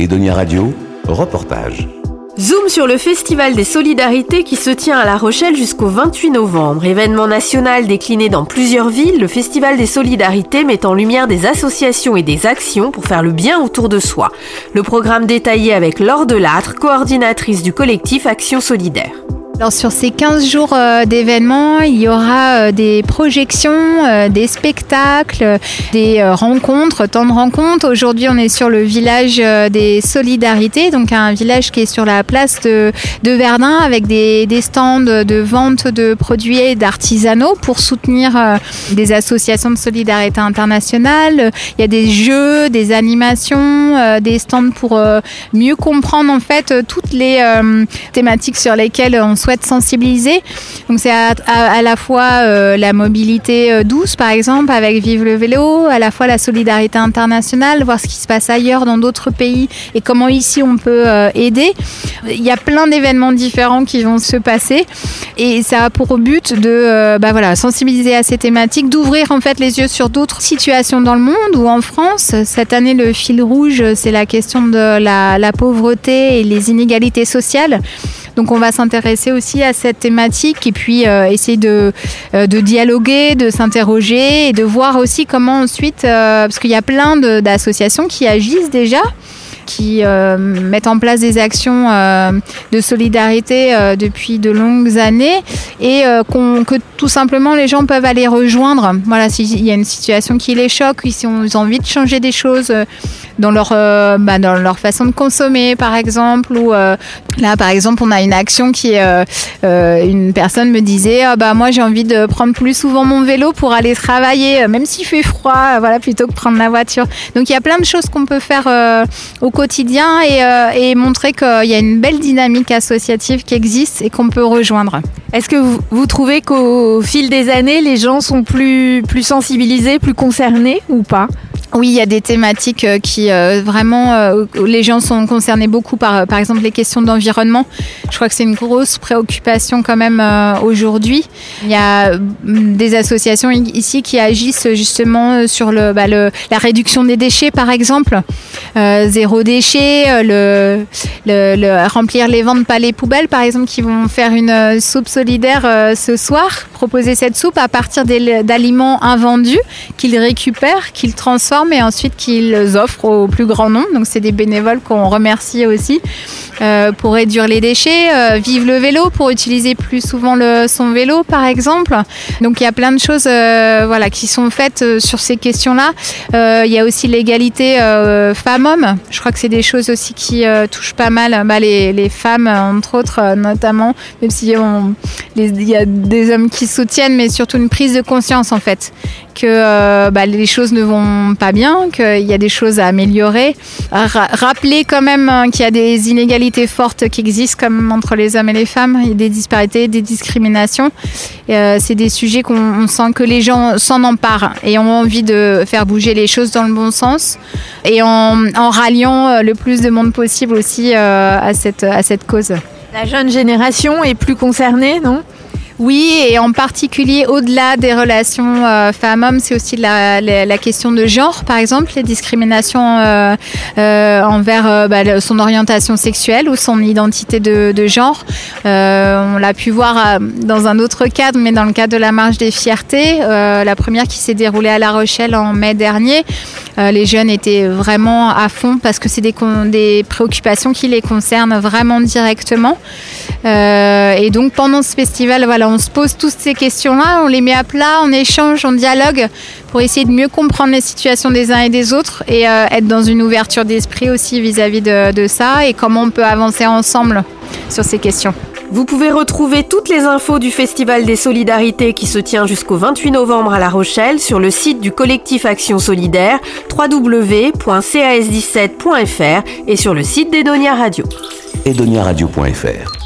Edonia Radio, reportage. Zoom sur le Festival des Solidarités qui se tient à La Rochelle jusqu'au 28 novembre. Événement national décliné dans plusieurs villes, le Festival des Solidarités met en lumière des associations et des actions pour faire le bien autour de soi. Le programme détaillé avec Laure Delattre, coordinatrice du collectif Action Solidaire. Alors sur ces 15 jours euh, d'événements, il y aura euh, des projections, euh, des spectacles, des rencontres, tant de rencontres. Aujourd'hui, on est sur le village des Solidarités, donc un village qui est sur la place de, Verdun avec des, stands de vente de produits d'artisanaux pour soutenir des associations de solidarité internationale. Il y a des jeux, des animations, des stands pour mieux comprendre en fait toutes les thématiques sur lesquelles on souhaite être sensibiliser. Donc c'est à, la fois euh, la mobilité euh, douce, par exemple, avec Vive le vélo, à la fois la solidarité internationale, voir ce qui se passe ailleurs dans d'autres pays et comment ici on peut euh, aider. Il y a plein d'événements différents qui vont se passer et ça a pour but de bah voilà, sensibiliser à ces thématiques, d'ouvrir en fait les yeux sur d'autres situations dans le monde ou en France. Cette année, le fil rouge, c'est la question de la pauvreté et les inégalités sociales. Donc on va s'intéresser aussi à cette thématique et puis euh, essayer de, euh, de, dialoguer, de s'interroger et de voir aussi comment ensuite, euh, parce qu'il y a plein d'associations qui agissent déjà qui mettent en place des actions de solidarité depuis de longues années et que tout simplement les gens peuvent aller rejoindre. Voilà, s'il y a une situation qui les choque, si on a envie de changer des choses dans leur, bah, dans leur façon de consommer, par exemple, ou Là, par exemple, on a une action qui est euh, euh, une personne me disait ah bah moi j'ai envie de prendre plus souvent mon vélo pour aller travailler, euh, même s'il fait froid, voilà plutôt que prendre la voiture. Donc il y a plein de choses qu'on peut faire au quotidien et, montrer qu'il y a une belle dynamique associative qui existe et qu'on peut rejoindre. Est-ce que vous, vous trouvez qu'au fil des années, les gens sont plus, plus sensibilisés, plus concernés ou pas? Oui, il y a des thématiques euh, qui euh, vraiment, euh, les gens sont concernés beaucoup par, par exemple, les questions d'environnement. Je crois que c'est une grosse préoccupation quand même aujourd'hui. Il y a mm, des associations ici qui agissent justement sur le, bah, le la réduction des déchets, par exemple, zéro déchet, le, remplir les ventes, pas les poubelles, par exemple, qui vont faire une soupe solidaire ce soir, proposer cette soupe à partir d'aliments invendus qu'ils récupèrent, qu'ils transforment mais ensuite qu'ils offrent au plus grand nombre. Donc c'est des bénévoles qu'on remercie aussi euh, pour réduire les déchets, euh, vive le vélo pour utiliser plus souvent son vélo par exemple. Donc il y a plein de choses euh, voilà, qui sont faites sur ces questions-là. il y a aussi l'égalité femmes-hommes. Je crois que c'est des choses aussi qui touchent pas mal bah, les, les, femmes, entre autres notamment, même s'il il y a des hommes qui soutiennent, mais surtout une prise de conscience en fait que bah, les choses ne vont pas bien, qu'il y a des choses à améliorer. rappeler quand même hein, qu'il y a des inégalités fortes qui existent comme entre les hommes et les femmes, il y a des disparités, des discriminations. Euh, c'est des sujets qu'on sent que les gens s'en emparent et ont envie de faire bouger les choses dans le bon sens et en, ralliant euh, le plus de monde possible aussi euh, à, cette, à cette cause. La jeune génération est plus concernée, non? Oui, et en particulier au-delà des relations euh, femmes-hommes, c'est aussi la, question de genre, par exemple, les discriminations euh, euh, envers bah, son orientation sexuelle ou son identité de, de genre. on l'a pu voir dans un autre cadre, mais dans le cadre de la marche des fiertés, la première qui s'est déroulée à La Rochelle en mai dernier. les jeunes étaient vraiment à fond parce que c'est des, des préoccupations qui les concernent vraiment directement. et donc pendant ce festival, voilà, on se pose toutes ces questions-là, on les met à plat, on échange, on dialogue pour essayer de mieux comprendre les situations des uns et des autres et euh, être dans une ouverture d'esprit aussi vis-à-vis de, de ça et comment on peut avancer ensemble sur ces questions. Vous pouvez retrouver toutes les infos du Festival des Solidarités qui se tient jusqu'au 28 novembre à La Rochelle sur le site du collectif Action Solidaire www.cas17.fr et sur le site d'Edonia Radio. edoniaradio.fr